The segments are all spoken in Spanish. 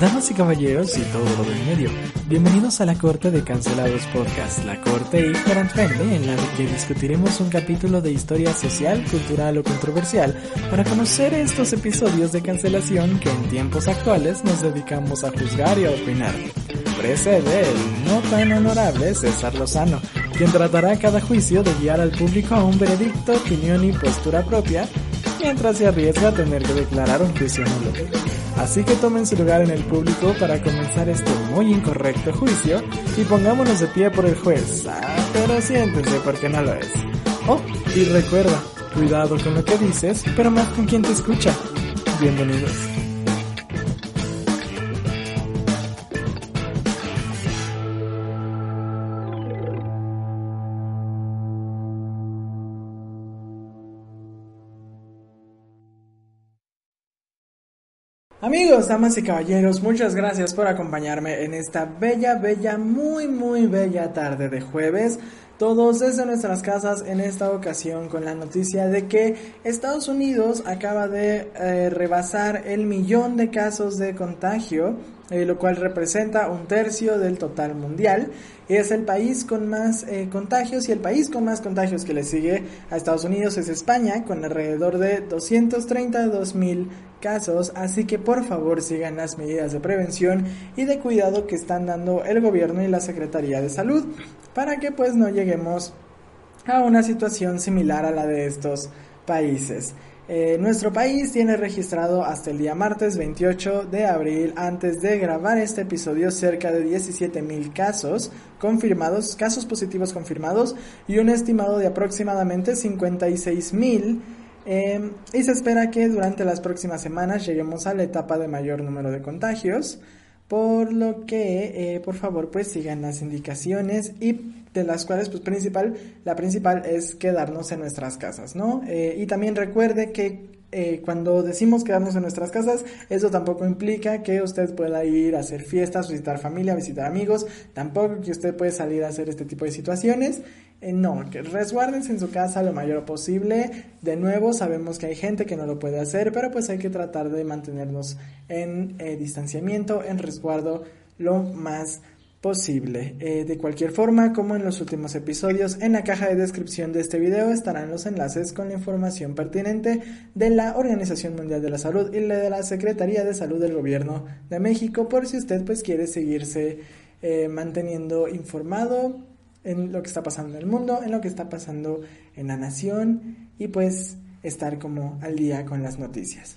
Damas y caballeros y todo lo del medio, bienvenidos a la Corte de Cancelados Podcast, la Corte Ignorant Friendly, en la que discutiremos un capítulo de historia social, cultural o controversial para conocer estos episodios de cancelación que en tiempos actuales nos dedicamos a juzgar y a opinar. Precede el no tan honorable César Lozano, quien tratará cada juicio de guiar al público a un veredicto, opinión y postura propia, mientras se arriesga a tener que declarar un juicio nulo. Así que tomen su lugar en el público para comenzar este muy incorrecto juicio y pongámonos de pie por el juez. Ah, pero siéntense porque no lo es. Oh, y recuerda, cuidado con lo que dices, pero más con quien te escucha. Bienvenidos. Amigos, damas y caballeros, muchas gracias por acompañarme en esta bella, bella, muy, muy bella tarde de jueves. Todos desde nuestras casas en esta ocasión con la noticia de que Estados Unidos acaba de eh, rebasar el millón de casos de contagio, eh, lo cual representa un tercio del total mundial. Es el país con más eh, contagios y el país con más contagios que le sigue a Estados Unidos es España, con alrededor de 232 mil casos, así que por favor sigan las medidas de prevención y de cuidado que están dando el gobierno y la Secretaría de Salud para que pues no lleguemos a una situación similar a la de estos países. Eh, nuestro país tiene registrado hasta el día martes 28 de abril, antes de grabar este episodio, cerca de 17 mil casos confirmados, casos positivos confirmados y un estimado de aproximadamente 56 mil Em, y se espera que durante las próximas semanas lleguemos a la etapa de mayor número de contagios, por lo que eh, por favor pues sigan las indicaciones y de las cuales pues principal, la principal es quedarnos en nuestras casas, ¿no? Eh, y también recuerde que eh, cuando decimos quedarnos en nuestras casas, eso tampoco implica que usted pueda ir a hacer fiestas, visitar familia, visitar amigos, tampoco que usted puede salir a hacer este tipo de situaciones. Eh, no, que resguárdense en su casa lo mayor posible. De nuevo, sabemos que hay gente que no lo puede hacer, pero pues hay que tratar de mantenernos en eh, distanciamiento, en resguardo lo más posible. Eh, de cualquier forma, como en los últimos episodios, en la caja de descripción de este video estarán los enlaces con la información pertinente de la Organización Mundial de la Salud y la de la Secretaría de Salud del Gobierno de México, por si usted pues quiere seguirse manteniendo informado en lo que está pasando en el mundo, en lo que está pasando en la nación y pues estar como al día con las noticias.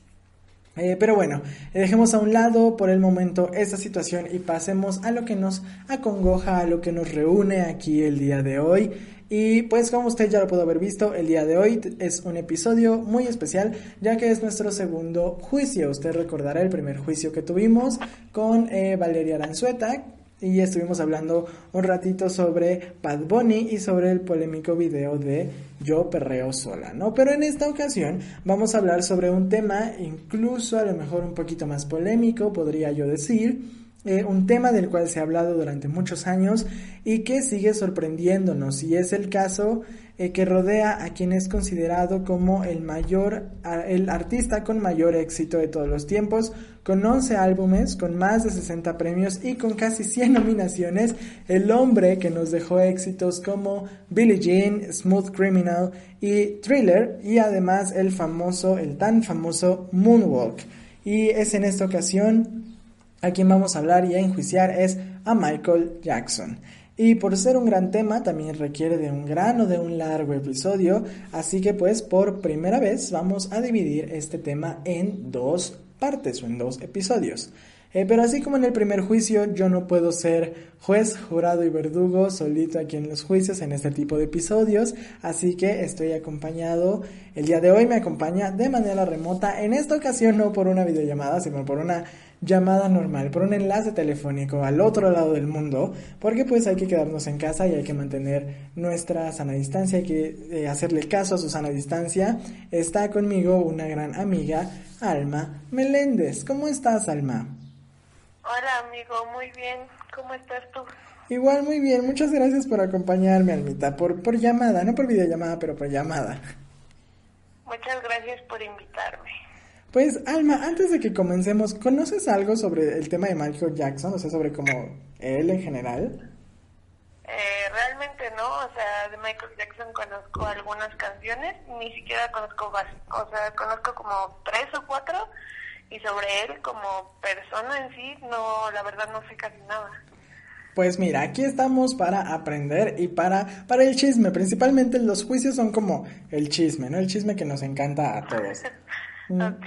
Eh, pero bueno, dejemos a un lado por el momento esta situación y pasemos a lo que nos acongoja, a lo que nos reúne aquí el día de hoy. Y pues como usted ya lo pudo haber visto, el día de hoy es un episodio muy especial ya que es nuestro segundo juicio. Usted recordará el primer juicio que tuvimos con eh, Valeria Aranzueta, y estuvimos hablando un ratito sobre Bad Bunny y sobre el polémico video de Yo Perreo Sola, ¿no? Pero en esta ocasión vamos a hablar sobre un tema incluso a lo mejor un poquito más polémico, podría yo decir, eh, un tema del cual se ha hablado durante muchos años y que sigue sorprendiéndonos y es el caso que rodea a quien es considerado como el mayor, el artista con mayor éxito de todos los tiempos, con 11 álbumes, con más de 60 premios y con casi 100 nominaciones, el hombre que nos dejó éxitos como Billie Jean, Smooth Criminal y Thriller y además el famoso, el tan famoso Moonwalk. Y es en esta ocasión a quien vamos a hablar y a enjuiciar es a Michael Jackson. Y por ser un gran tema también requiere de un gran o de un largo episodio, así que pues por primera vez vamos a dividir este tema en dos partes o en dos episodios. Eh, pero así como en el primer juicio, yo no puedo ser juez, jurado y verdugo solito aquí en los juicios en este tipo de episodios, así que estoy acompañado, el día de hoy me acompaña de manera remota, en esta ocasión no por una videollamada, sino por una llamada normal, por un enlace telefónico al otro lado del mundo, porque pues hay que quedarnos en casa y hay que mantener nuestra sana distancia, hay que eh, hacerle caso a su sana distancia. Está conmigo una gran amiga, Alma Meléndez. ¿Cómo estás, Alma? Hola, amigo, muy bien. ¿Cómo estás tú? Igual, muy bien. Muchas gracias por acompañarme, Almita, por, por llamada, no por videollamada, pero por llamada. Muchas gracias por invitarme. Pues, Alma, antes de que comencemos, ¿conoces algo sobre el tema de Michael Jackson? O sea, sobre como él en general. Eh, realmente no, o sea, de Michael Jackson conozco algunas canciones, ni siquiera conozco, o sea, conozco como tres o cuatro, y sobre él como persona en sí, no, la verdad no sé casi nada. Pues mira, aquí estamos para aprender y para, para el chisme. Principalmente los juicios son como el chisme, ¿no? El chisme que nos encanta a todos. Ok.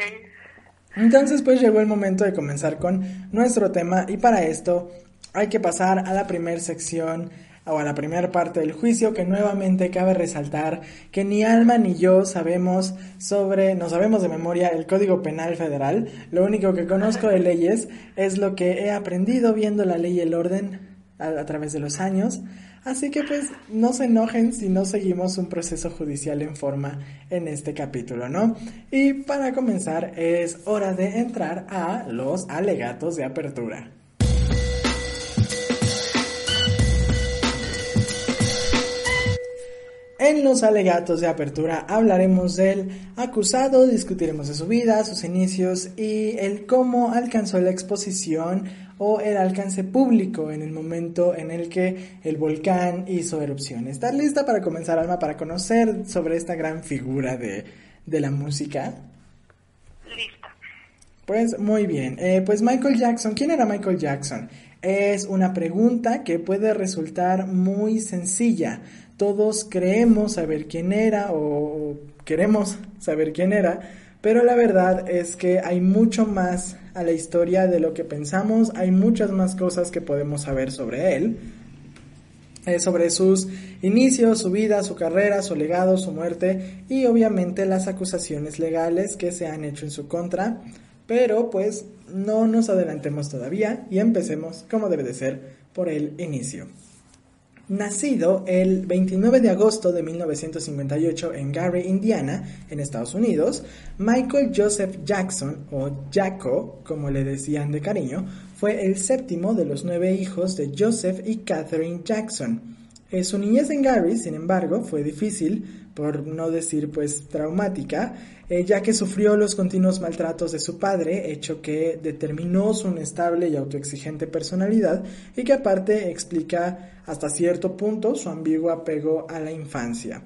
Entonces pues llegó el momento de comenzar con nuestro tema y para esto hay que pasar a la primera sección o a la primera parte del juicio que nuevamente cabe resaltar que ni Alma ni yo sabemos sobre, no sabemos de memoria el Código Penal Federal, lo único que conozco de leyes es lo que he aprendido viendo la ley y el orden a, a través de los años, Así que pues no se enojen si no seguimos un proceso judicial en forma en este capítulo, ¿no? Y para comenzar es hora de entrar a los alegatos de apertura. En los alegatos de apertura hablaremos del acusado, discutiremos de su vida, sus inicios y el cómo alcanzó la exposición o el alcance público en el momento en el que el volcán hizo erupción. ¿Estás lista para comenzar, Alma, para conocer sobre esta gran figura de, la música? Lista. Pues muy bien. Eh, pues Michael Jackson, ¿quién era Michael Jackson? Es una pregunta que puede resultar muy sencilla todos creemos saber quién era o queremos saber quién era, pero la verdad es que hay mucho más a la historia de lo que pensamos, hay muchas más cosas que podemos saber sobre él, eh, sobre sus inicios, su vida, su carrera, su legado, su muerte y obviamente las acusaciones legales que se han hecho en su contra, pero pues no nos adelantemos todavía y empecemos como debe de ser por el inicio. Nacido el 29 de agosto de 1958 en Gary, Indiana, en Estados Unidos, Michael Joseph Jackson, o Jacko, como le decían de cariño, fue el séptimo de los nueve hijos de Joseph y Catherine Jackson. Eh, su niñez en Gary, sin embargo, fue difícil, por no decir pues traumática, eh, ya que sufrió los continuos maltratos de su padre, hecho que determinó su inestable y autoexigente personalidad y que aparte explica hasta cierto punto su ambiguo apego a la infancia.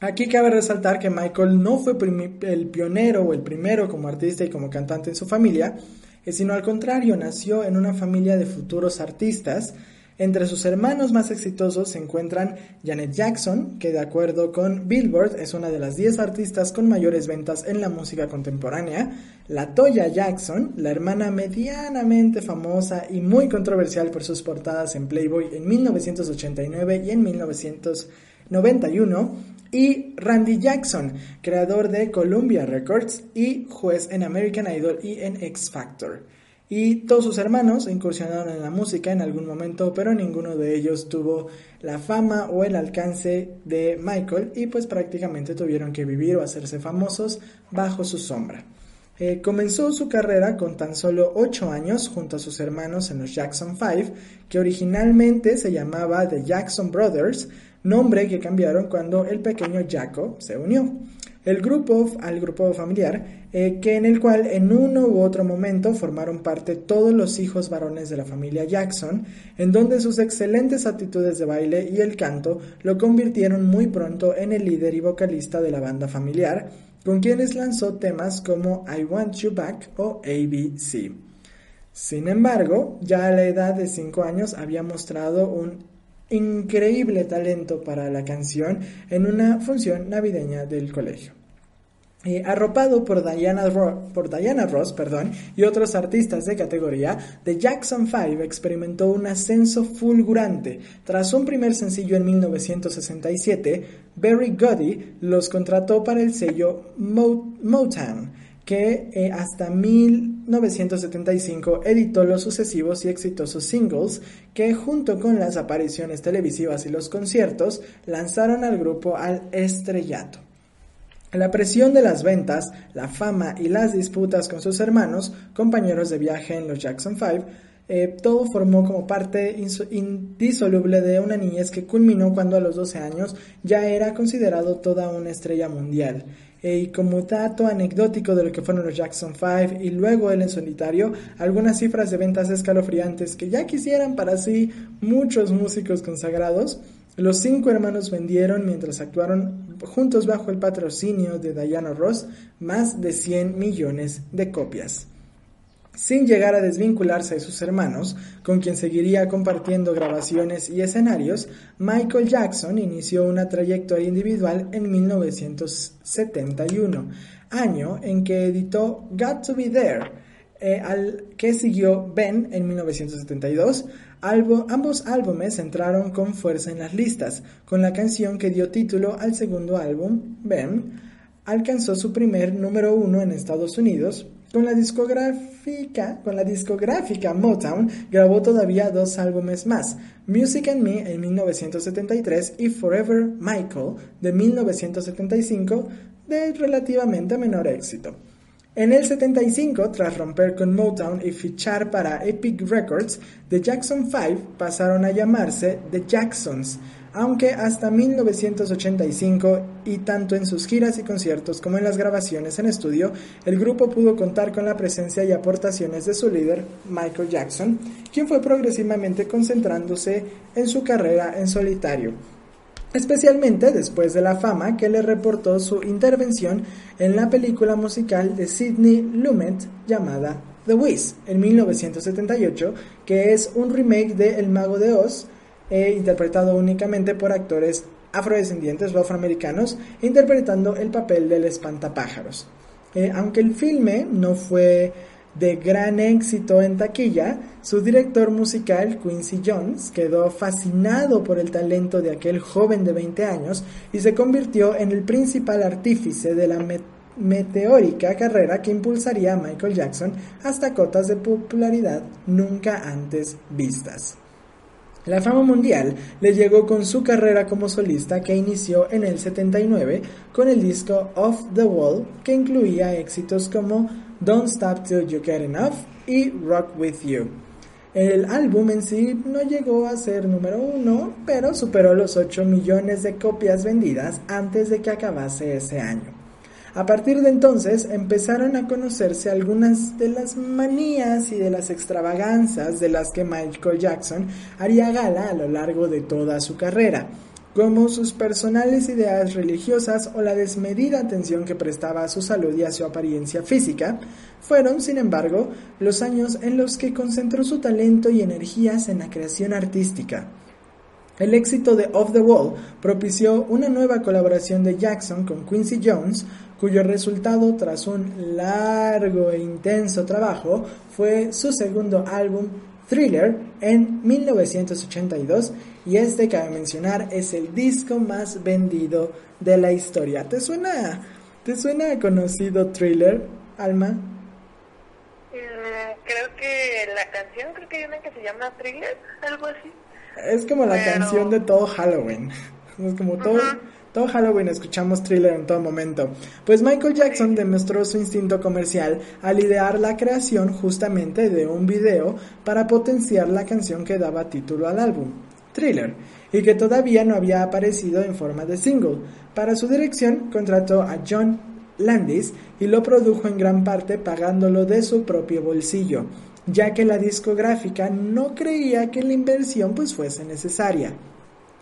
Aquí cabe resaltar que Michael no fue el pionero o el primero como artista y como cantante en su familia, eh, sino al contrario, nació en una familia de futuros artistas, entre sus hermanos más exitosos se encuentran Janet Jackson, que de acuerdo con Billboard es una de las 10 artistas con mayores ventas en la música contemporánea, la Toya Jackson, la hermana medianamente famosa y muy controversial por sus portadas en Playboy en 1989 y en 1991, y Randy Jackson, creador de Columbia Records y juez en American Idol y en X Factor y todos sus hermanos incursionaron en la música en algún momento, pero ninguno de ellos tuvo la fama o el alcance de Michael y pues prácticamente tuvieron que vivir o hacerse famosos bajo su sombra. Eh, comenzó su carrera con tan solo 8 años junto a sus hermanos en los Jackson 5, que originalmente se llamaba The Jackson Brothers, nombre que cambiaron cuando el pequeño Jacko se unió el grupo, al grupo familiar, eh, que en el cual en uno u otro momento formaron parte todos los hijos varones de la familia Jackson, en donde sus excelentes actitudes de baile y el canto lo convirtieron muy pronto en el líder y vocalista de la banda familiar, con quienes lanzó temas como I Want You Back o ABC. Sin embargo, ya a la edad de 5 años había mostrado un increíble talento para la canción en una función navideña del colegio. Eh, arropado por Diana, Ross perdón, y otros artistas de categoría, The Jackson 5 experimentó un ascenso fulgurante. Tras un primer sencillo en 1967, Barry Goody los contrató para el sello Motown, que eh, hasta 1975 editó los sucesivos y exitosos singles que junto con las apariciones televisivas y los conciertos lanzaron al grupo al estrellato. La presión de las ventas, la fama y las disputas con sus hermanos, compañeros de viaje en los Jackson 5, eh, todo formó como parte indisoluble de una niñez que culminó cuando a los 12 años ya era considerado toda una estrella mundial. Eh, y como dato anecdótico de lo que fueron los Jackson 5 y luego él en solitario, algunas cifras de ventas escalofriantes que ya quisieran para sí muchos músicos consagrados, los cinco hermanos vendieron, mientras actuaron juntos bajo el patrocinio de Diana Ross, más de 100 millones de copias. Sin llegar a desvincularse de sus hermanos, con quien seguiría compartiendo grabaciones y escenarios, Michael Jackson inició una trayectoria individual en 1971, año en que editó Got to Be There, eh, al que siguió Ben en 1972, ambos álbumes entraron con fuerza en las listas, con la canción que dio título al segundo álbum, Ben, alcanzó su primer número uno en Estados Unidos. Con la discográfica, con la discográfica Motown grabó todavía dos álbumes más, Music and Me en 1973 y Forever Michael de 1975, de relativamente menor éxito. En el 75, tras romper con Motown y fichar para Epic Records, The Jackson 5 pasaron a llamarse The Jacksons, aunque hasta 1985 y tanto en sus giras y conciertos como en las grabaciones en estudio, el grupo pudo contar con la presencia y aportaciones de su líder, Michael Jackson, quien fue progresivamente concentrándose en su carrera en solitario especialmente después de la fama que le reportó su intervención en la película musical de Sidney Lumet llamada The Wiz en 1978, que es un remake de El Mago de Oz, eh, interpretado únicamente por actores afrodescendientes o afroamericanos, interpretando el papel del espantapájaros. Eh, aunque el filme no fue de gran éxito en taquilla, su director musical, Quincy Jones, quedó fascinado por el talento de aquel joven de 20 años y se convirtió en el principal artífice de la meteórica carrera que impulsaría a Michael Jackson hasta cotas de popularidad nunca antes vistas. La fama mundial le llegó con su carrera como solista que inició en el 79 con el disco Off the Wall que incluía éxitos como Don't Stop Till You Get Enough y Rock With You. El álbum en sí no llegó a ser número uno, pero superó los 8 millones de copias vendidas antes de que acabase ese año. A partir de entonces empezaron a conocerse algunas de las manías y de las extravaganzas de las que Michael Jackson haría gala a lo largo de toda su carrera como sus personales ideas religiosas o la desmedida atención que prestaba a su salud y a su apariencia física, fueron, sin embargo, los años en los que concentró su talento y energías en la creación artística. El éxito de Off the Wall propició una nueva colaboración de Jackson con Quincy Jones, cuyo resultado, tras un largo e intenso trabajo, fue su segundo álbum Thriller en 1982 y este, cabe mencionar, es el disco más vendido de la historia. ¿Te suena, te suena conocido Thriller, Alma? Mm, creo que la canción, creo que hay una que se llama Thriller, algo así. Es como la canción de todo Halloween. Es como todo, todo Halloween escuchamos thriller en todo momento. Pues Michael Jackson demostró su instinto comercial al idear la creación justamente de un video para potenciar la canción que daba título al álbum, Thriller, y que todavía no había aparecido en forma de single. Para su dirección contrató a John Landis y lo produjo en gran parte pagándolo de su propio bolsillo, ya que la discográfica no creía que la inversión pues fuese necesaria.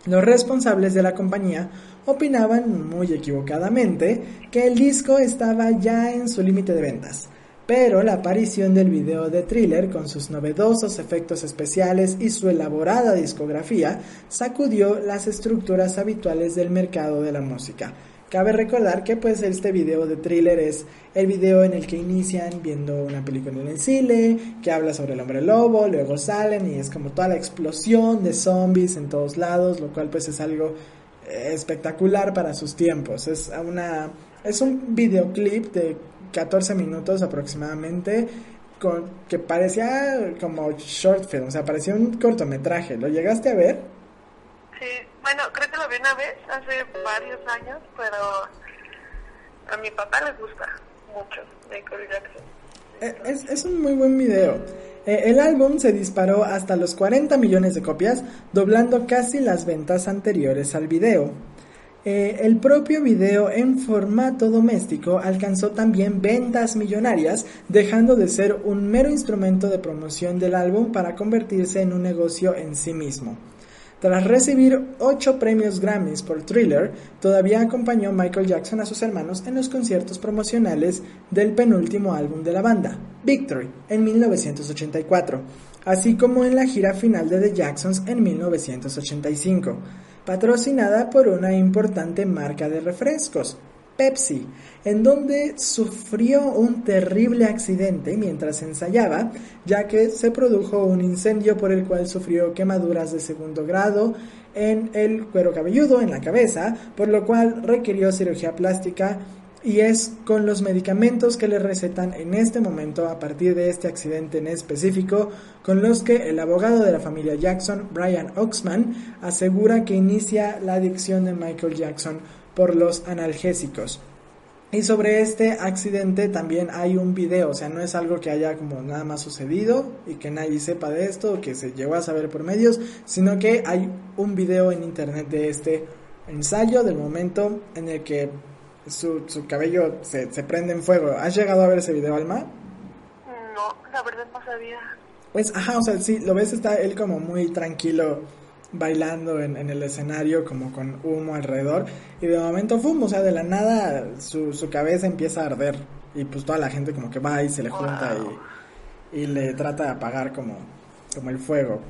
Los responsables de la compañía opinaban muy equivocadamente que el disco estaba ya en su límite de ventas, pero la aparición del video de thriller con sus novedosos efectos especiales y su elaborada discografía sacudió las estructuras habituales del mercado de la música. Cabe recordar que pues este video de thriller es el video en el que inician viendo una película en el cine, que habla sobre el hombre lobo, luego salen y es como toda la explosión de zombies en todos lados, lo cual pues es algo espectacular para sus tiempos. Es una es un videoclip de 14 minutos aproximadamente con, que parecía como short film, o sea, parecía un cortometraje. ¿Lo llegaste a ver? Sí, bueno, creo que lo vi una vez, hace varios años, pero a mi papá le gusta mucho Michael Jackson. Eh, es, es un muy buen video. Eh, el álbum se disparó hasta los 40 millones de copias, doblando casi las ventas anteriores al video. Eh, el propio video en formato doméstico alcanzó también ventas millonarias, dejando de ser un mero instrumento de promoción del álbum para convertirse en un negocio en sí mismo. Tras recibir ocho premios Grammys por Thriller, todavía acompañó Michael Jackson a sus hermanos en los conciertos promocionales del penúltimo álbum de la banda, Victory, en 1984, así como en la gira final de The Jacksons en 1985, patrocinada por una importante marca de refrescos, Pepsi, en donde sufrió un terrible accidente mientras ensayaba, ya que se produjo un incendio por el cual sufrió quemaduras de segundo grado en el cuero cabelludo, en la cabeza, por lo cual requirió cirugía plástica y es con los medicamentos que le recetan en este momento a partir de este accidente en específico con los que el abogado de la familia Jackson, Brian Oxman, asegura que inicia la adicción de Michael Jackson por los analgésicos. Y sobre este accidente también hay un video, o sea, no es algo que haya como nada más sucedido y que nadie sepa de esto o que se llegó a saber por medios, sino que hay un video en internet de este ensayo del momento en el que su, su cabello se, se prende en fuego. ¿Has llegado a ver ese video, Alma? No, la verdad no sabía. Pues, ajá, o sea, sí, lo ves, está él como muy tranquilo bailando en, en, el escenario como con humo alrededor y de momento fumo, o sea, de la nada su, su cabeza empieza a arder y pues toda la gente como que va y se le junta y, y le trata de apagar como, como el fuego.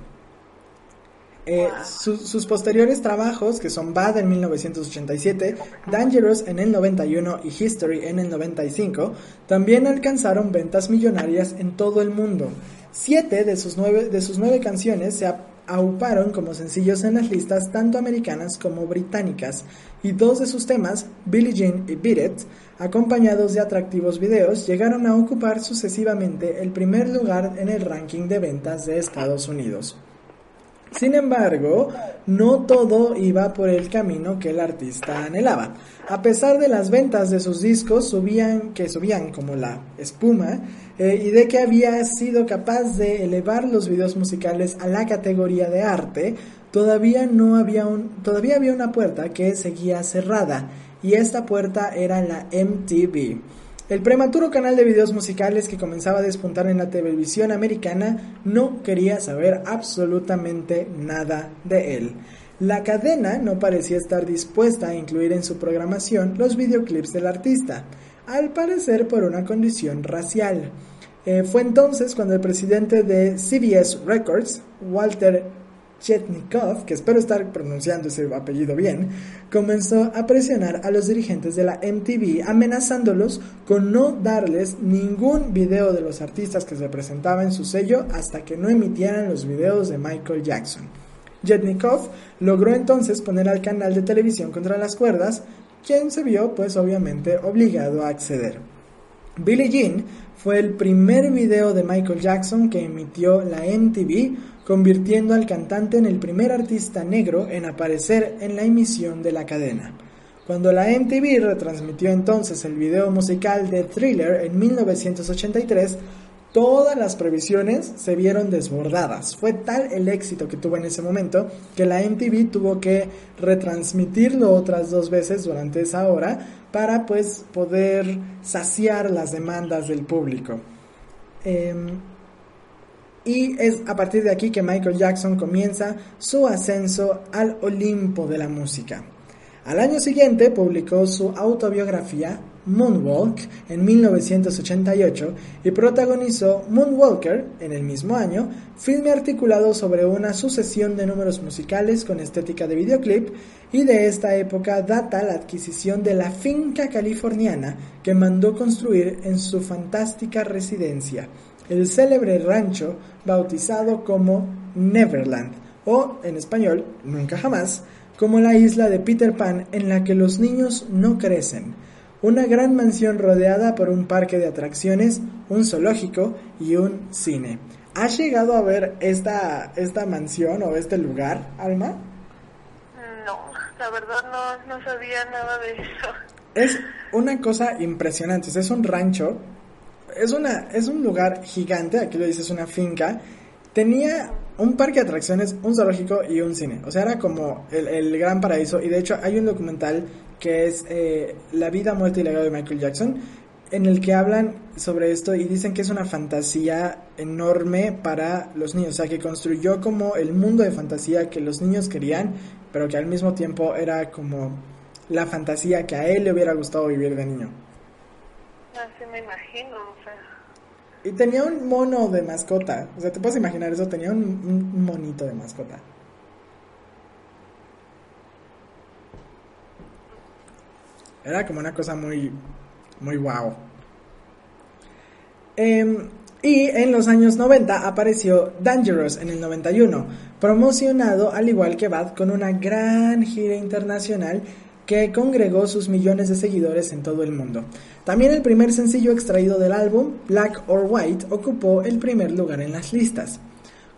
Eh, su, sus posteriores trabajos, que son Bad en 1987, Dangerous en el 91 y History en el 95, también alcanzaron ventas millonarias en todo el mundo. Siete de sus nueve, de sus nueve canciones se, auparon como sencillos en las listas tanto americanas como británicas, y dos de sus temas, Billie Jean y Beat acompañados de atractivos videos, llegaron a ocupar sucesivamente el primer lugar en el ranking de ventas de Estados Unidos. Sin embargo, no todo iba por el camino que el artista anhelaba. A pesar de las ventas de sus discos subían, que subían como la espuma, eh, y de que había sido capaz de elevar los videos musicales a la categoría de arte, todavía no había todavía había una puerta que seguía cerrada, y esta puerta era la MTV. El prematuro canal de videos musicales que comenzaba a despuntar en la televisión americana no quería saber absolutamente nada de él. La cadena no parecía estar dispuesta a incluir en su programación los videoclips del artista, al parecer por una condición racial. Eh, fue entonces cuando el presidente de CBS Records, Walter Chetnikov, que espero estar pronunciando ese apellido bien, comenzó a presionar a los dirigentes de la MTV amenazándolos con no darles ningún video de los artistas que se presentaban en su sello hasta que no emitieran los videos de Michael Jackson. Jetnikov logró entonces poner al canal de televisión contra las cuerdas, quien se vio pues obviamente obligado a acceder. Billie Jean fue el primer video de Michael Jackson que emitió la MTV convirtiendo al cantante en el primer artista negro en aparecer en la emisión de la cadena. Cuando la MTV retransmitió entonces el video musical de Thriller en 1983, todas las previsiones se vieron desbordadas. Fue tal el éxito que tuvo en ese momento que la MTV tuvo que retransmitirlo otras dos veces durante esa hora para pues poder saciar las demandas del público. Eh, y es a partir de aquí que Michael Jackson comienza su ascenso al Olimpo de la música. Al año siguiente publicó su autobiografía Moonwalk en 1988 y protagonizó Moonwalker en el mismo año, filme articulado sobre una sucesión de números musicales con estética de videoclip y de esta época data la adquisición de la finca californiana que mandó construir en su fantástica residencia, el célebre rancho bautizado como Neverland o en español Nunca Jamás, como la isla de Peter Pan en la que los niños no crecen. Una gran mansión rodeada por un parque de atracciones, un zoológico y un cine. ¿Has llegado a ver esta, esta mansión o este lugar, Alma? No, la verdad no, no sabía nada de eso. Es una cosa impresionante, es un rancho, es, una, es un lugar gigante, aquí lo dices, una finca, tenía un parque de atracciones, un zoológico y un cine. O sea, era como el, gran paraíso. Y de hecho hay un documental que es eh, La vida, muerte y legado de Michael Jackson, en el que hablan sobre esto y dicen que es una fantasía enorme para los niños. O sea, que construyó como el mundo de fantasía que los niños querían, pero que al mismo tiempo era como la fantasía que a él le hubiera gustado vivir de niño. Así me imagino, o sea y tenía un mono de mascota. O sea, te puedes imaginar eso, tenía un, monito de mascota. Era como una cosa muy, muy wow. Em, y en los años 90 apareció Dangerous en el 91, promocionado al igual que Bad con una gran gira internacional que congregó sus millones de seguidores en todo el mundo. También el primer sencillo extraído del álbum, Black or White, ocupó el primer lugar en las listas.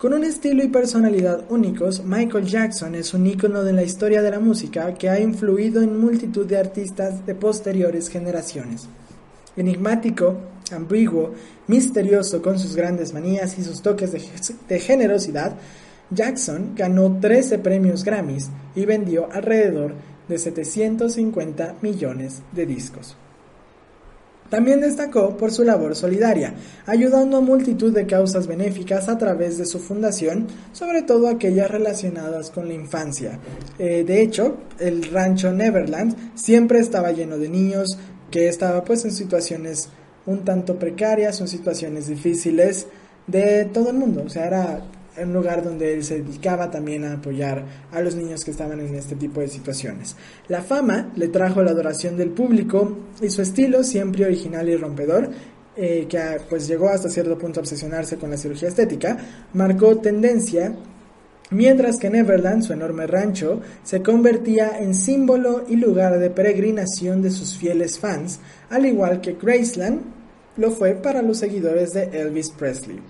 Con un estilo y personalidad únicos, Michael Jackson es un ícono de la historia de la música que ha influido en multitud de artistas de posteriores generaciones. Enigmático, ambiguo, misterioso con sus grandes manías y sus toques de, generosidad, Jackson ganó 13 premios Grammys y vendió alrededor de 750 millones de discos. También destacó por su labor solidaria, ayudando a multitud de causas benéficas a través de su fundación, sobre todo aquellas relacionadas con la infancia. Eh, de hecho, el rancho Neverland siempre estaba lleno de niños que estaban pues en situaciones un tanto precarias, en situaciones difíciles de todo el mundo. O sea, era un lugar donde él se dedicaba también a apoyar a los niños que estaban en este tipo de situaciones. La fama le trajo la adoración del público y su estilo, siempre original y rompedor, eh, que pues llegó hasta cierto punto a obsesionarse con la cirugía estética, marcó tendencia mientras que Neverland, su enorme rancho, se convertía en símbolo y lugar de peregrinación de sus fieles fans, al igual que Graceland lo fue para los seguidores de Elvis Presley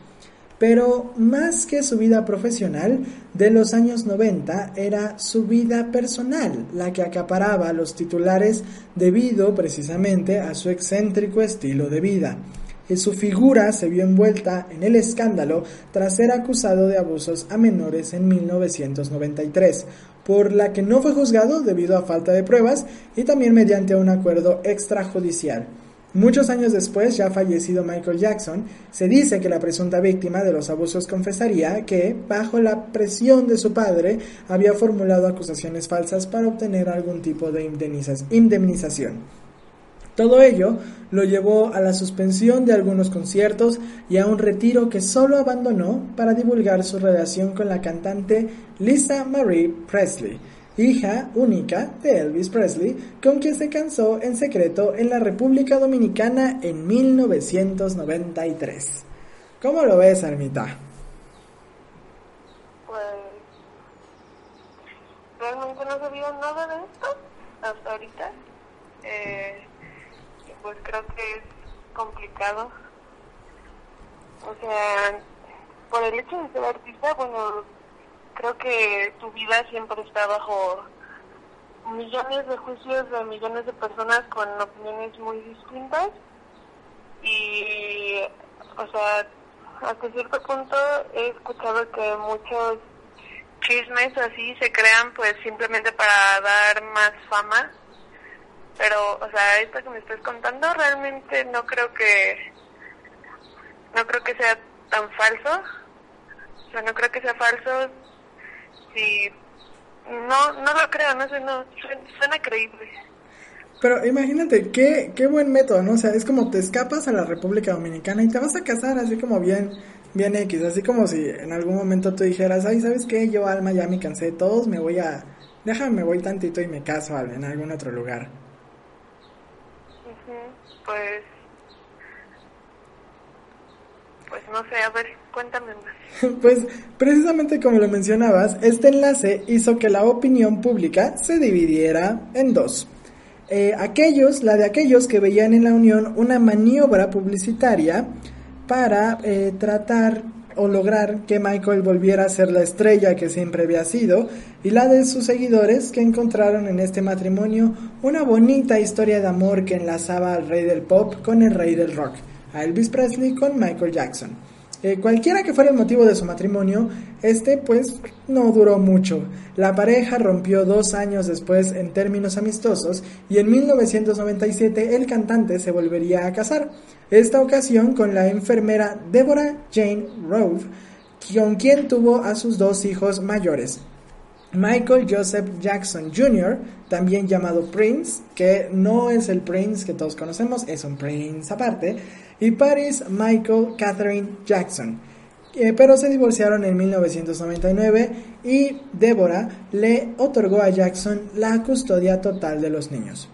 pero más que su vida profesional de los años 90 era su vida personal la que acaparaba los titulares debido precisamente a su excéntrico estilo de vida. Y su figura se vio envuelta en el escándalo tras ser acusado de abusos a menores en 1993, por la que no fue juzgado debido a falta de pruebas y también mediante un acuerdo extrajudicial. Muchos años después, ya fallecido Michael Jackson, se dice que la presunta víctima de los abusos confesaría que, bajo la presión de su padre, había formulado acusaciones falsas para obtener algún tipo de indemnización. Todo ello lo llevó a la suspensión de algunos conciertos y a un retiro que solo abandonó para divulgar su relación con la cantante Lisa Marie Presley, hija única de Elvis Presley, con quien se casó en secreto en la República Dominicana en 1993. ¿Cómo lo ves, Armita? Pues realmente no sabía nada de esto hasta ahorita. Eh, pues creo que es complicado. O sea, por el hecho de ser artista, bueno, creo que tu vida siempre está bajo millones de juicios de millones de personas con opiniones muy distintas. Y o sea hasta cierto punto he escuchado que muchos chismes así se crean pues simplemente para dar más fama. Pero o sea esto que me estás contando realmente no creo que no creo que sea tan falso. O sea no creo que sea falso Sí, no, no lo creo, no, suena, suena creíble. Pero imagínate, qué, qué buen método, ¿no? O sea, es como te escapas a la República Dominicana y te vas a casar así como bien, bien X, así como si en algún momento tú dijeras, ay, ¿sabes qué? Yo, Alma, ya me cansé de todos, me voy a, déjame, me voy tantito y me caso en algún otro lugar. Pues, pues no sé, a ver, cuéntame más. Pues precisamente como lo mencionabas, este enlace hizo que la opinión pública se dividiera en dos. Eh, aquellos, la de aquellos que veían en la unión una maniobra publicitaria para eh, tratar o lograr que Michael volviera a ser la estrella que siempre había sido, y la de sus seguidores que encontraron en este matrimonio una bonita historia de amor que enlazaba al rey del pop con el rey del rock, a Elvis Presley con Michael Jackson. Eh, cualquiera que fuera el motivo de su matrimonio, este pues no duró mucho. La pareja rompió dos años después en términos amistosos y en 1997 el cantante se volvería a casar, esta ocasión con la enfermera Deborah Jane Rove, con quien tuvo a sus dos hijos mayores. Michael Joseph Jackson Jr., también llamado Prince, que no es el Prince que todos conocemos, es un Prince aparte, y Paris Michael Catherine Jackson. Eh, pero se divorciaron en 1999 y Deborah le otorgó a Jackson la custodia total de los niños.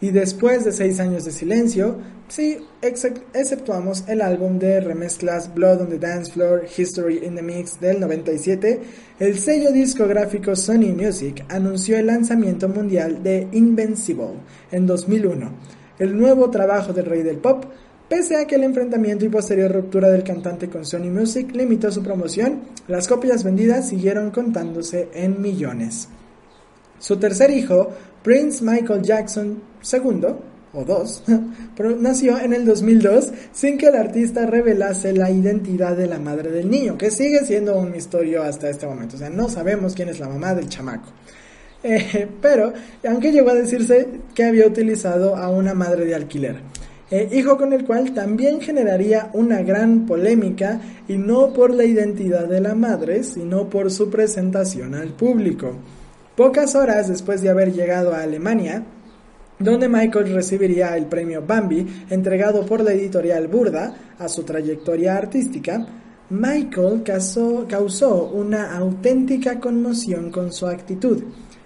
Y después de seis años de silencio, sí, exceptuamos el álbum de remezclas Blood on the Dance Floor, History in the Mix del 97, el sello discográfico Sony Music anunció el lanzamiento mundial de Invincible en 2001, el nuevo trabajo del rey del pop, Pese a que el enfrentamiento y posterior ruptura del cantante con Sony Music limitó su promoción, las copias vendidas siguieron contándose en millones. Su tercer hijo, Prince Michael Jackson II, o dos, nació en el 2002 sin que el artista revelase la identidad de la madre del niño, que sigue siendo un misterio hasta este momento. O sea, no sabemos quién es la mamá del chamaco. Eh, pero, aunque llegó a decirse que había utilizado a una madre de alquiler. Eh, hijo con el cual también generaría una gran polémica y no por la identidad de la madre, sino por su presentación al público. Pocas horas después de haber llegado a Alemania, donde Michael recibiría el premio Bambi entregado por la editorial Burda a su trayectoria artística, Michael causó una auténtica conmoción con su actitud.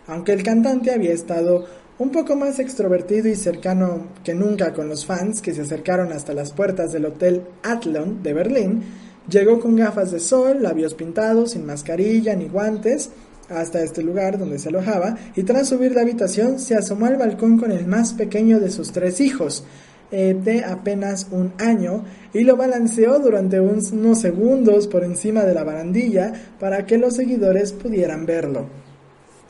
Aunque el cantante había estado un poco más extrovertido y cercano que nunca con los fans que se acercaron hasta las puertas del Hotel Athlon de Berlín, llegó con gafas de sol, labios pintados, sin mascarilla ni guantes, hasta este lugar donde se alojaba, y tras subir la habitación se asomó al balcón con el más pequeño de sus tres hijos, eh, de apenas un año, y lo balanceó durante unos segundos por encima de la barandilla para que los seguidores pudieran verlo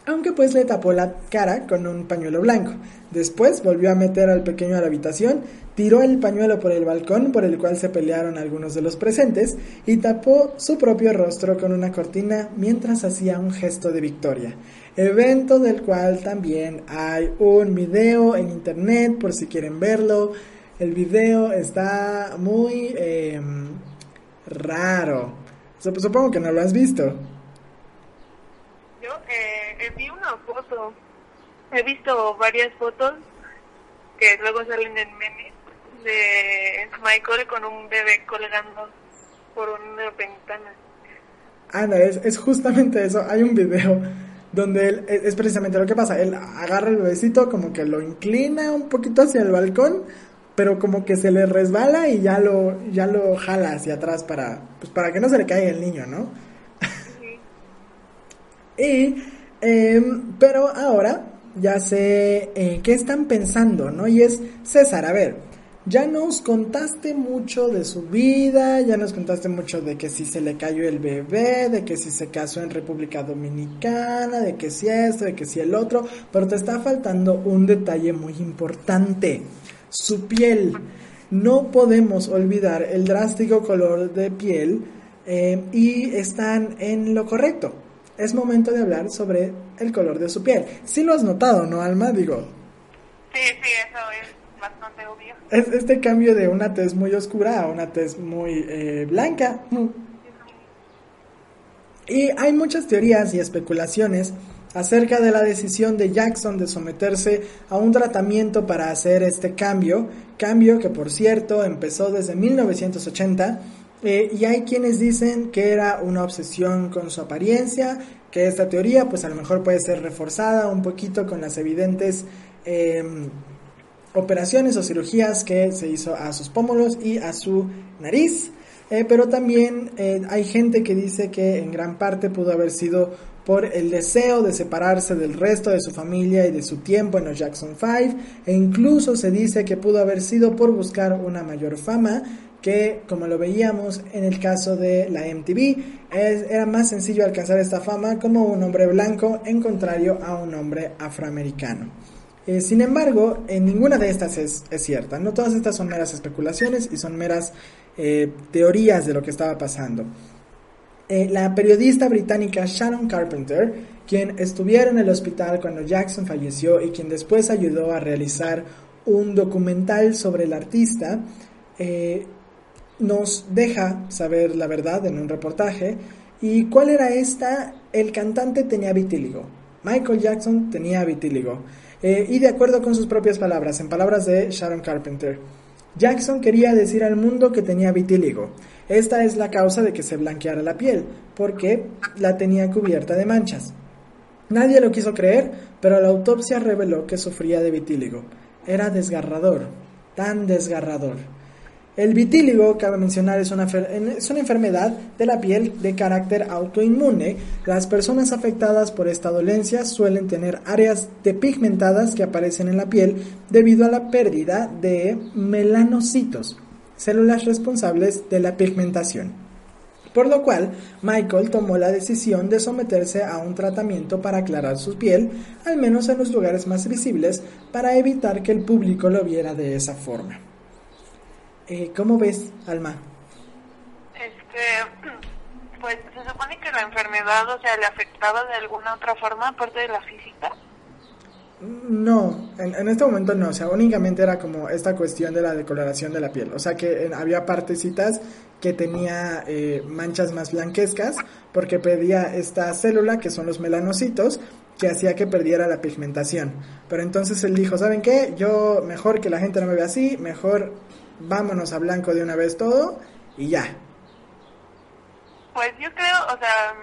aunque pues le tapó la cara con un pañuelo blanco. Después volvió a meter al pequeño a la habitación, tiró el pañuelo por el balcón por el cual se pelearon algunos de los presentes y tapó su propio rostro con una cortina mientras hacía un gesto de victoria. Evento del cual también hay un video en internet por si quieren verlo. El video está muy em, raro. Supongo que no lo has visto. Yo eh, vi una foto, he visto varias fotos que luego salen en memes de Michael con un bebé colgando por una ventana. Ana, es, es justamente eso. Hay un video donde él, es, precisamente lo que pasa. Él agarra el bebecito, como que lo inclina un poquito hacia el balcón, pero como que se le resbala y ya lo, ya lo jala hacia atrás para, pues para que no se le caiga el niño, ¿no? Y, em, pero ahora ya sé eh, qué están pensando, ¿no? Y es, César, a ver, ya nos contaste mucho de su vida, ya nos contaste mucho de que si se le cayó el bebé, de que si se casó en República Dominicana, de que si esto, de que si el otro, pero te está faltando un detalle muy importante, su piel. No podemos olvidar el drástico color de piel eh, y están en lo correcto es momento de hablar sobre el color de su piel. Sí lo has notado, ¿no, Alma? Digo. Sí, sí, eso es bastante obvio. Es este cambio de una tez muy oscura a una tez muy eh, blanca. Y hay muchas teorías y especulaciones acerca de la decisión de Jackson de someterse a un tratamiento para hacer este cambio, cambio que por cierto empezó desde 1980 eh, y hay quienes dicen que era una obsesión con su apariencia, que esta teoría pues a lo mejor puede ser reforzada un poquito con las evidentes em, operaciones o cirugías que se hizo a sus pómulos y a su nariz. Eh, pero también eh, hay gente que dice que en gran parte pudo haber sido por el deseo de separarse del resto de su familia y de su tiempo en los Jackson 5 e incluso se dice que pudo haber sido por buscar una mayor fama que como lo veíamos en el caso de la MTV era más sencillo alcanzar esta fama como un hombre blanco en contrario a un hombre afroamericano. Eh, sin embargo, en ninguna de estas es, cierta. No todas estas son meras especulaciones y son meras eh, teorías de lo que estaba pasando. Eh, la periodista británica Shannon Carpenter, quien estuviera en el hospital cuando Jackson falleció y quien después ayudó a realizar un documental sobre el artista, nos deja saber la verdad en un reportaje. ¿Y cuál era esta? El cantante tenía vitíligo. Michael Jackson tenía vitíligo. Eh, y de acuerdo con sus propias palabras, en palabras de Sharon Carpenter, Jackson quería decir al mundo que tenía vitíligo. Esta es la causa de que se blanqueara la piel, porque la tenía cubierta de manchas. Nadie lo quiso creer, pero la autopsia reveló que sufría de vitíligo. Era desgarrador, tan desgarrador. El vitíligo, cabe mencionar, es una, es una enfermedad de la piel de carácter autoinmune. Las personas afectadas por esta dolencia suelen tener áreas depigmentadas que aparecen en la piel debido a la pérdida de melanocitos, células responsables de la pigmentación. Por lo cual, Michael tomó la decisión de someterse a un tratamiento para aclarar su piel, al menos en los lugares más visibles, para evitar que el público lo viera de esa forma. Eh, ¿Cómo ves, Alma? Este, pues se supone que la enfermedad, o sea, le afectaba de alguna otra forma aparte de la física. No, en, este momento no, o sea, únicamente era como esta cuestión de la decoloración de la piel, o sea que había partecitas que tenía eh, manchas más blanquescas porque perdía esta célula que son los melanocitos que hacía que perdiera la pigmentación. Pero entonces él dijo, ¿saben qué? Yo mejor que la gente no me vea así, mejor vámonos a blanco de una vez todo y ya. Pues yo creo, o sea,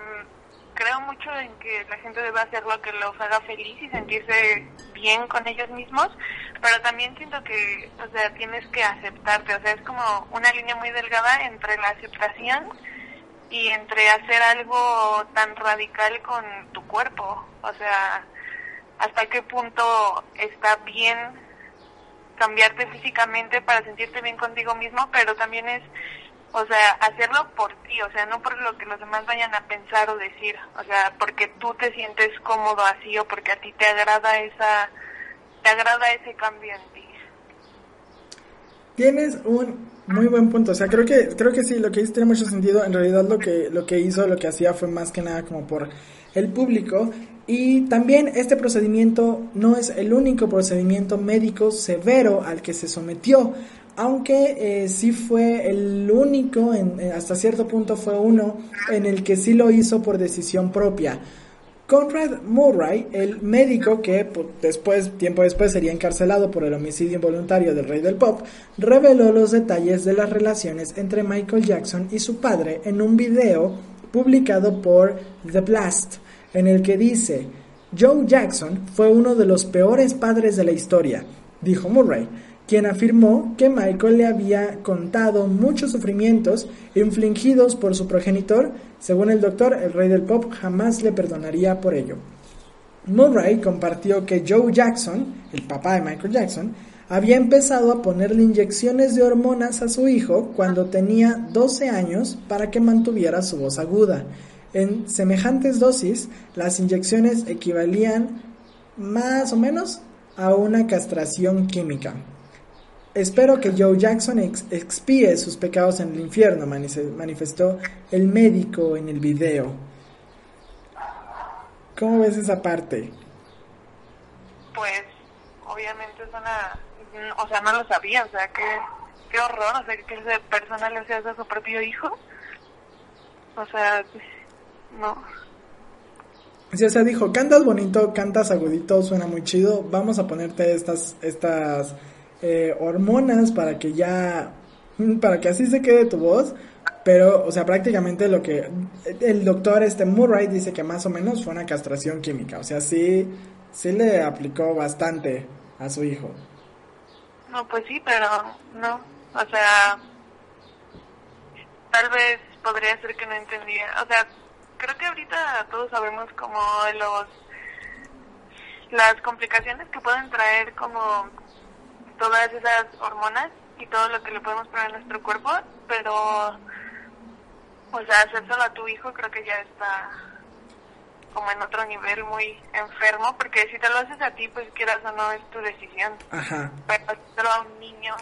creo mucho en que la gente debe hacer lo que los haga feliz y sentirse bien con ellos mismos, pero también siento que, o sea, tienes que aceptarte, o sea, es como una línea muy delgada entre la aceptación y entre hacer algo tan radical con tu cuerpo, o sea, hasta qué punto está bien cambiarte físicamente para sentirte bien contigo mismo, pero también es, o sea, hacerlo por ti, o sea, no por lo que los demás vayan a pensar o decir, o sea, porque tú te sientes cómodo así o porque a ti te agrada esa, te agrada ese cambio en ti. Tienes un muy buen punto, o sea, creo que creo que sí, lo que dices tiene mucho sentido. En realidad lo que lo que hizo, lo que hacía fue más que nada como por el público y también este procedimiento no es el único procedimiento médico severo al que se sometió, aunque eh, sí fue el único, en, eh, hasta cierto punto fue uno, en el que sí lo hizo por decisión propia. Conrad Murray, el médico que después, tiempo después sería encarcelado por el homicidio involuntario del rey del pop, reveló los detalles de las relaciones entre Michael Jackson y su padre en un video publicado por The Blast en el que dice, Joe Jackson fue uno de los peores padres de la historia, dijo Murray, quien afirmó que Michael le había contado muchos sufrimientos infligidos por su progenitor, según el doctor, el rey del pop jamás le perdonaría por ello. Murray compartió que Joe Jackson, el papá de Michael Jackson, había empezado a ponerle inyecciones de hormonas a su hijo cuando tenía 12 años para que mantuviera su voz aguda. En semejantes dosis, las inyecciones equivalían más o menos a una castración química. Espero que Joe Jackson expíe sus pecados en el infierno, manifestó el médico en el video. ¿Cómo ves esa parte? Pues, obviamente es una... O sea, no lo sabía, o sea, qué, qué horror, o sea, que esa persona le hacía a su propio hijo. O sea, no. Sí, o sea, dijo, cantas bonito, cantas agudito, suena muy chido, vamos a ponerte estas, estas eh, hormonas para que ya, para que así se quede tu voz. Pero, o sea, prácticamente lo que el doctor este Murray dice que más o menos fue una castración química. O sea, sí, sí le aplicó bastante a su hijo. No, pues sí, pero no. O sea, tal vez podría ser que no entendía. O sea, creo que ahorita todos sabemos como los las complicaciones que pueden traer como todas esas hormonas y todo lo que le podemos poner a nuestro cuerpo, pero o sea, hacérselo a tu hijo creo que ya está como en otro nivel muy enfermo, porque si te lo haces a ti, pues quieras o no, es tu decisión. Ajá. Pero hacerlo a un niño,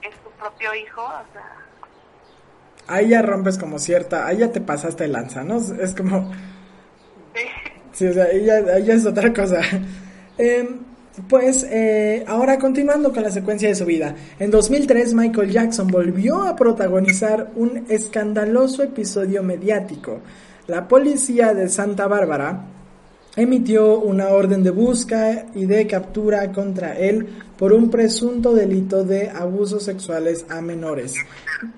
es tu propio hijo, o sea... Ahí ya rompes como cierta, ahí ya te pasaste lanza, ¿no? Es como... Sí. O sea, ahí ya, ahí ya es otra cosa. Eh, pues eh, ahora continuando con la secuencia de su vida. En 2003 Michael Jackson volvió a protagonizar un escandaloso episodio mediático. La policía de Santa Bárbara emitió una orden de busca y de captura contra él por un presunto delito de abusos sexuales a menores.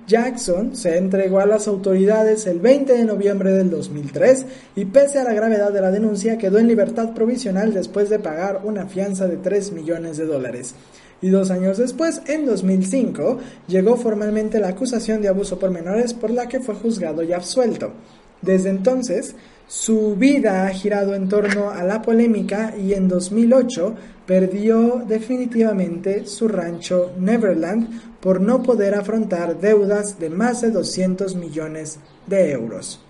Jackson se entregó a las autoridades el 20 de noviembre del 2003 y pese a la gravedad de la denuncia quedó en libertad provisional después de pagar una fianza de 3 millones de dólares. Y dos años después, en 2005, llegó formalmente la acusación de abuso por menores por la que fue juzgado y absuelto. Desde entonces, su vida ha girado en torno a la polémica y en 2008 perdió definitivamente su rancho Neverland por no poder afrontar deudas de más de 200 millones de euros.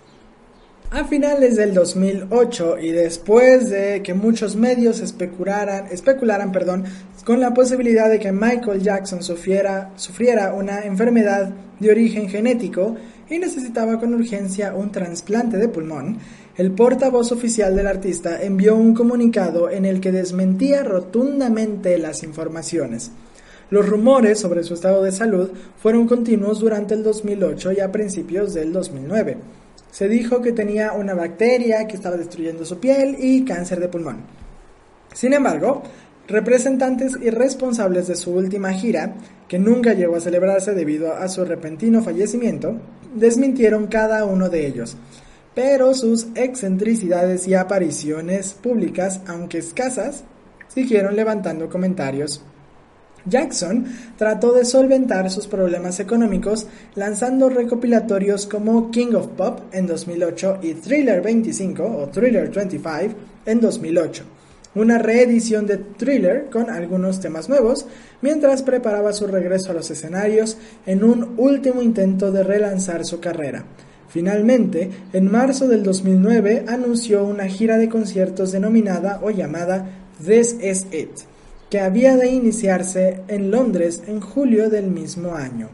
A finales del 2008 y después de que muchos medios especularan, especularan perdón, con la posibilidad de que Michael Jackson sufriera, sufriera una enfermedad de origen genético y necesitaba con urgencia un trasplante de pulmón, el portavoz oficial del artista envió un comunicado en el que desmentía rotundamente las informaciones. Los rumores sobre su estado de salud fueron continuos durante el 2008 y a principios del 2009. Se dijo que tenía una bacteria que estaba destruyendo su piel y cáncer de pulmón. Sin embargo, representantes y responsables de su última gira, que nunca llegó a celebrarse debido a su repentino fallecimiento, desmintieron cada uno de ellos pero sus excentricidades y apariciones públicas, aunque escasas, siguieron levantando comentarios. Jackson trató de solventar sus problemas económicos lanzando recopilatorios como King of Pop en 2008 y Thriller 25 o Thriller 25 en 2008, una reedición de Thriller con algunos temas nuevos, mientras preparaba su regreso a los escenarios en un último intento de relanzar su carrera. Finalmente, en marzo del 2009 anunció una gira de conciertos denominada o llamada This Is It, que había de iniciarse en Londres en julio del mismo año.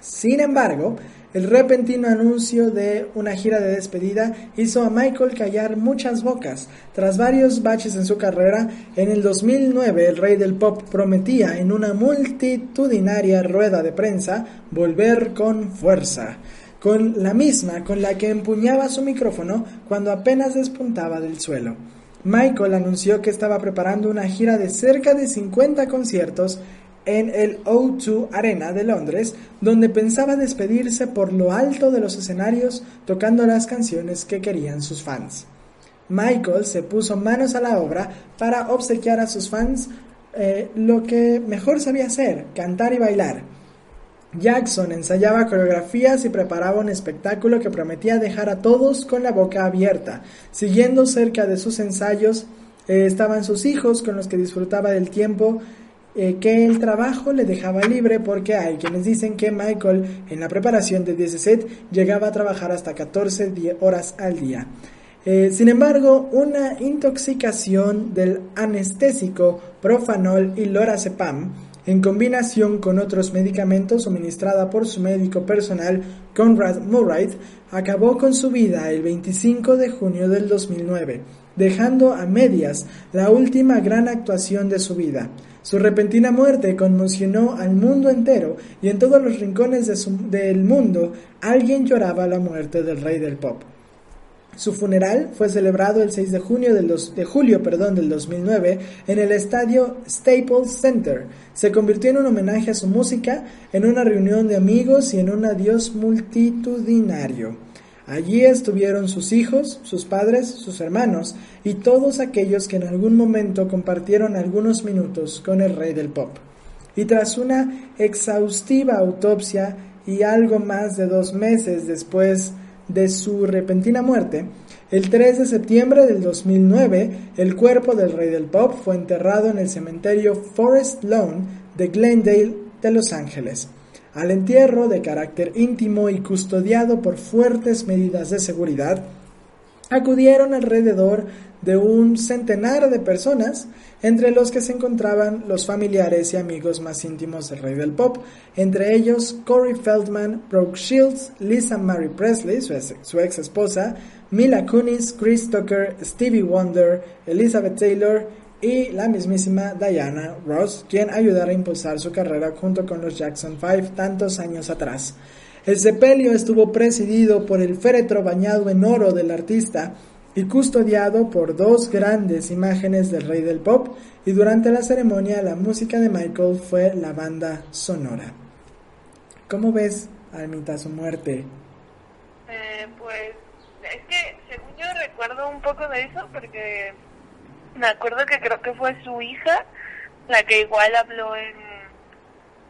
Sin embargo, el repentino anuncio de una gira de despedida hizo a Michael callar muchas bocas. Tras varios baches en su carrera, en el 2009 el rey del pop prometía en una multitudinaria rueda de prensa volver con fuerza con la misma con la que empuñaba su micrófono cuando apenas despuntaba del suelo. Michael anunció que estaba preparando una gira de cerca de 50 conciertos en el O2 Arena de Londres, donde pensaba despedirse por lo alto de los escenarios tocando las canciones que querían sus fans. Michael se puso manos a la obra para obsequiar a sus fans eh, lo que mejor sabía hacer, cantar y bailar. Jackson ensayaba coreografías y preparaba un espectáculo que prometía dejar a todos con la boca abierta. Siguiendo cerca de sus ensayos eh, estaban sus hijos con los que disfrutaba del tiempo eh, que el trabajo le dejaba libre porque hay quienes dicen que Michael en la preparación de 17 llegaba a trabajar hasta 14 horas al día. Eh, sin embargo, una intoxicación del anestésico profanol y lorazepam en combinación con otros medicamentos suministrada por su médico personal Conrad Murray, acabó con su vida el 25 de junio del 2009, dejando a medias la última gran actuación de su vida. Su repentina muerte conmocionó al mundo entero y en todos los rincones del mundo alguien lloraba la muerte del rey del pop. Su funeral fue celebrado el 6 de, junio del de julio perdón, del 2009 en el estadio Staples Center. Se convirtió en un homenaje a su música, en una reunión de amigos y en un adiós multitudinario. Allí estuvieron sus hijos, sus padres, sus hermanos y todos aquellos que en algún momento compartieron algunos minutos con el rey del pop. Y tras una exhaustiva autopsia y algo más de dos meses después de su repentina muerte, el 3 de septiembre del 2009, el cuerpo del rey del pop fue enterrado en el cementerio Forest Lawn de Glendale de Los Ángeles. Al entierro, de carácter íntimo y custodiado por fuertes medidas de seguridad, acudieron alrededor de un centenar de personas, entre los que se encontraban los familiares y amigos más íntimos del rey del pop, entre ellos Corey Feldman, Brooke Shields, Lisa Marie Presley, su ex, esposa, Mila Kunis, Chris Tucker, Stevie Wonder, Elizabeth Taylor y la mismísima Diana Ross, quien ayudara a impulsar su carrera junto con los Jackson 5 tantos años atrás. El sepelio estuvo presidido por el féretro bañado en oro del artista y custodiado por dos grandes imágenes del rey del pop y durante la ceremonia la música de Michael fue la banda sonora. ¿Cómo ves, Almita, su muerte? Eh, pues es que según yo recuerdo un poco de eso porque me acuerdo que creo que fue su hija la que igual habló en,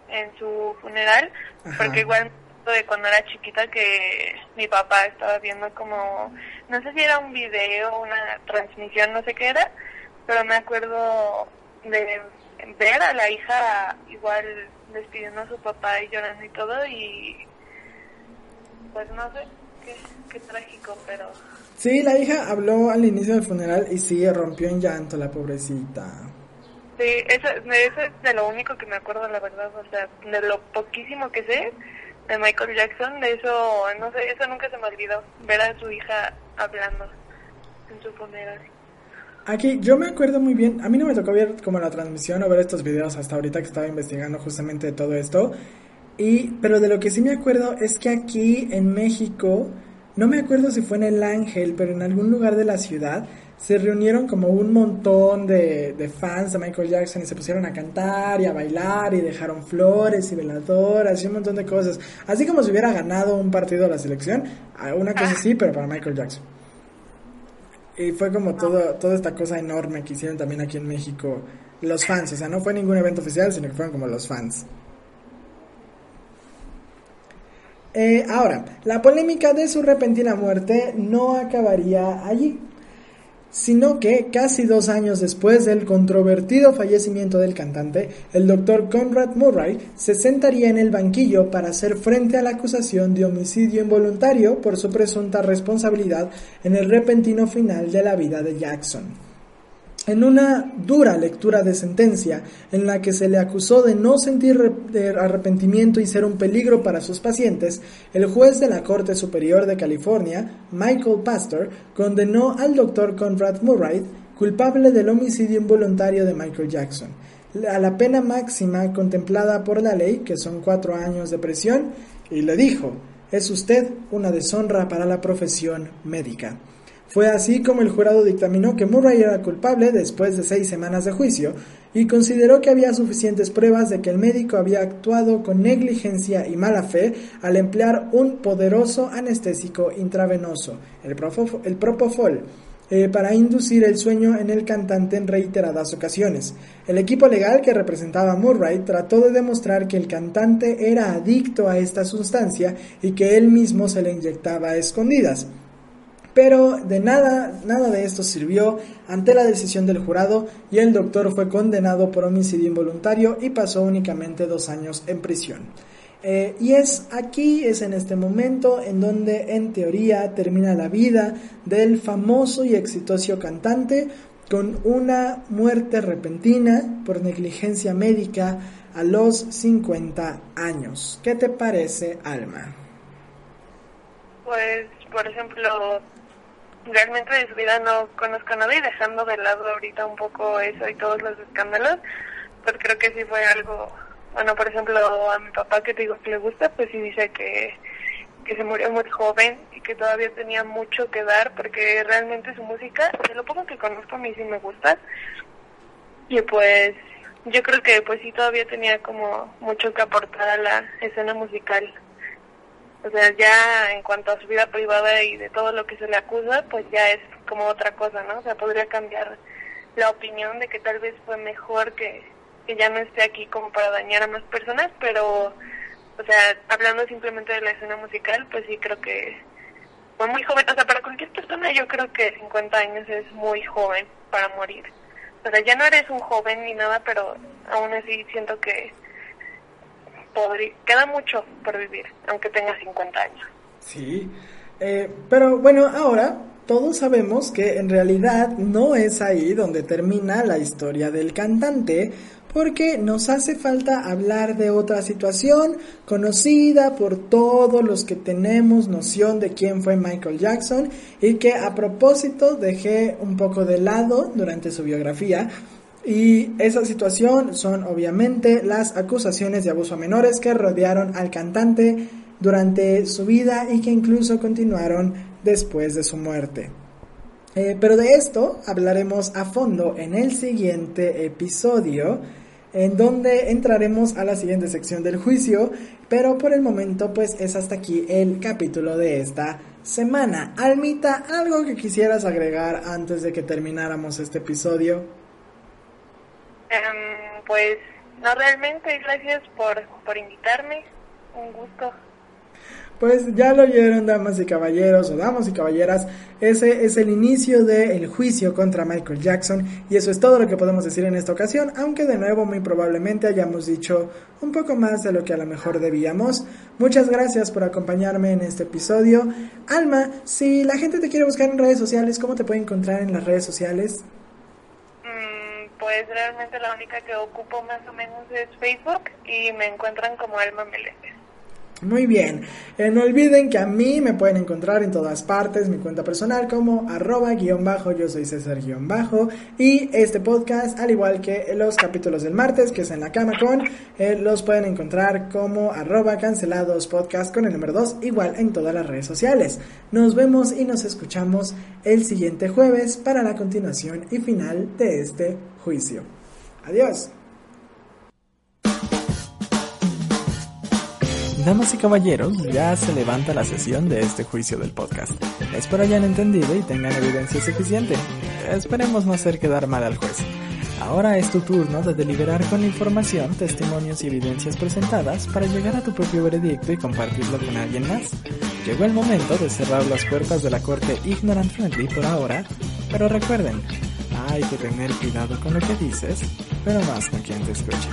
en su funeral, porque igual de cuando era chiquita que mi papá estaba viendo como, no sé si era un video, una transmisión, no sé qué era, pero me acuerdo de ver a la hija igual despidiendo a su papá y llorando y todo y pues no sé, qué, qué trágico, pero... Sí, la hija habló al inicio del funeral y sí, rompió en llanto la pobrecita. Sí, eso, eso es de lo único que me acuerdo, la verdad, o sea, de lo poquísimo que sé, de Michael Jackson, de eso, no sé, eso nunca se me olvidó, ver a su hija hablando en su funeral. Aquí yo me acuerdo muy bien, a mí no me tocó ver como la transmisión o ver estos videos hasta ahorita que estaba investigando justamente todo esto, y, pero de lo que sí me acuerdo es que aquí en México, no me acuerdo si fue en El Ángel, pero en algún lugar de la ciudad, se reunieron como un montón de, de, fans de Michael Jackson y se pusieron a cantar y a bailar y dejaron flores y veladoras y un montón de cosas. Así como si hubiera ganado un partido de la selección, una cosa así, pero para Michael Jackson. Y fue como todo, toda esta cosa enorme que hicieron también aquí en México los fans. O sea, no fue ningún evento oficial, sino que fueron como los fans. Eh, ahora, la polémica de su repentina muerte no acabaría allí sino que casi dos años después del controvertido fallecimiento del cantante, el doctor Conrad Murray se sentaría en el banquillo para hacer frente a la acusación de homicidio involuntario por su presunta responsabilidad en el repentino final de la vida de Jackson. En una dura lectura de sentencia en la que se le acusó de no sentir arrepentimiento y ser un peligro para sus pacientes, el juez de la Corte Superior de California, Michael Pastor, condenó al doctor Conrad Murray culpable del homicidio involuntario de Michael Jackson, a la pena máxima contemplada por la ley, que son cuatro años de prisión, y le dijo, es usted una deshonra para la profesión médica. Fue así como el jurado dictaminó que Murray era culpable después de seis semanas de juicio y consideró que había suficientes pruebas de que el médico había actuado con negligencia y mala fe al emplear un poderoso anestésico intravenoso, el, propofol, eh, para inducir el sueño en el cantante en reiteradas ocasiones. El equipo legal que representaba a Murray trató de demostrar que el cantante era adicto a esta sustancia y que él mismo se le inyectaba a escondidas. Pero de nada, nada de esto sirvió ante la decisión del jurado y el doctor fue condenado por homicidio involuntario y pasó únicamente dos años en prisión. Eh, y es aquí, es en este momento en donde en teoría termina la vida del famoso y exitoso cantante con una muerte repentina por negligencia médica a los 50 años. ¿Qué te parece, Alma? Pues, por ejemplo, realmente de su vida no conozco a nadie, dejando de lado ahorita un poco eso y todos los escándalos, pues creo que sí fue algo, bueno, por ejemplo, a mi papá que te digo que le gusta, pues sí dice que, que se murió muy joven y que todavía tenía mucho que dar porque realmente su música, de lo poco que conozco a mí sí me gusta. Y pues yo creo que pues sí todavía tenía como mucho que aportar a la escena musical. O sea, ya en cuanto a su vida privada y de todo lo que se le acusa, pues ya es como otra cosa, ¿no? O sea, podría cambiar la opinión de que tal vez fue mejor que, que ya no esté aquí como para dañar a más personas, pero o sea, hablando simplemente de la escena musical, pues sí creo que fue muy joven. O sea, para cualquier persona yo creo que 50 años es muy joven para morir. O sea, ya no eres un joven ni nada, pero aún así siento que queda mucho por vivir, aunque tenga 50 años. Sí, eh, pero bueno, ahora todos sabemos que en realidad no es ahí donde termina la historia del cantante, porque nos hace falta hablar de otra situación conocida por todos los que tenemos noción de quién fue Michael Jackson y que a propósito dejé un poco de lado durante su biografía. Y esa situación son obviamente las acusaciones de abuso a menores que rodearon al cantante durante su vida y que incluso continuaron después de su muerte. Eh, pero de esto hablaremos a fondo en el siguiente episodio, en donde entraremos a la siguiente sección del juicio, pero por el momento pues es hasta aquí el capítulo de esta semana. Almita, ¿algo que quisieras agregar antes de que termináramos este episodio? Em, pues no realmente, gracias por, por invitarme, un gusto. Pues ya lo oyeron, damas y caballeros, o damas y caballeras, ese es el inicio del juicio contra Michael Jackson y eso es todo lo que podemos decir en esta ocasión, aunque de nuevo muy probablemente hayamos dicho un poco más de lo que a lo mejor debíamos. Muchas gracias por acompañarme en este episodio. Alma, si la gente te quiere buscar en redes sociales, ¿cómo te puede encontrar en las redes sociales? Pues realmente la única que ocupo más o menos es Facebook y me encuentran como Alma Meléndez. Muy bien, eh, no olviden que a mí me pueden encontrar en todas partes, mi cuenta personal como arroba guion bajo, yo soy César guion bajo y este podcast, al igual que los capítulos del martes, que es en la cama con, eh, los pueden encontrar como arroba cancelados podcast con el número 2, igual en todas las redes sociales. Nos vemos y nos escuchamos el siguiente jueves para la continuación y final de este juicio. Adiós. Damas y caballeros, ya se levanta la sesión de este juicio del podcast. Espero hayan entendido y tengan evidencia suficiente. Esperemos no hacer quedar mal al juez. Ahora es tu turno de deliberar con la información, testimonios y evidencias presentadas para llegar a tu propio veredicto y compartirlo con alguien más. Llegó el momento de cerrar las puertas de la corte ignorant friendly por ahora, pero recuerden, hay que tener cuidado con lo que dices, pero más con quien te escucha.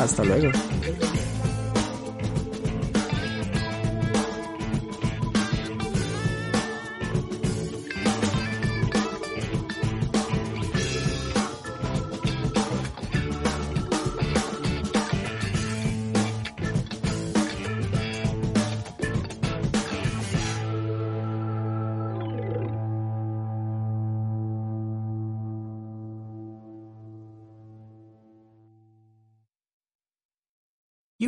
Hasta luego.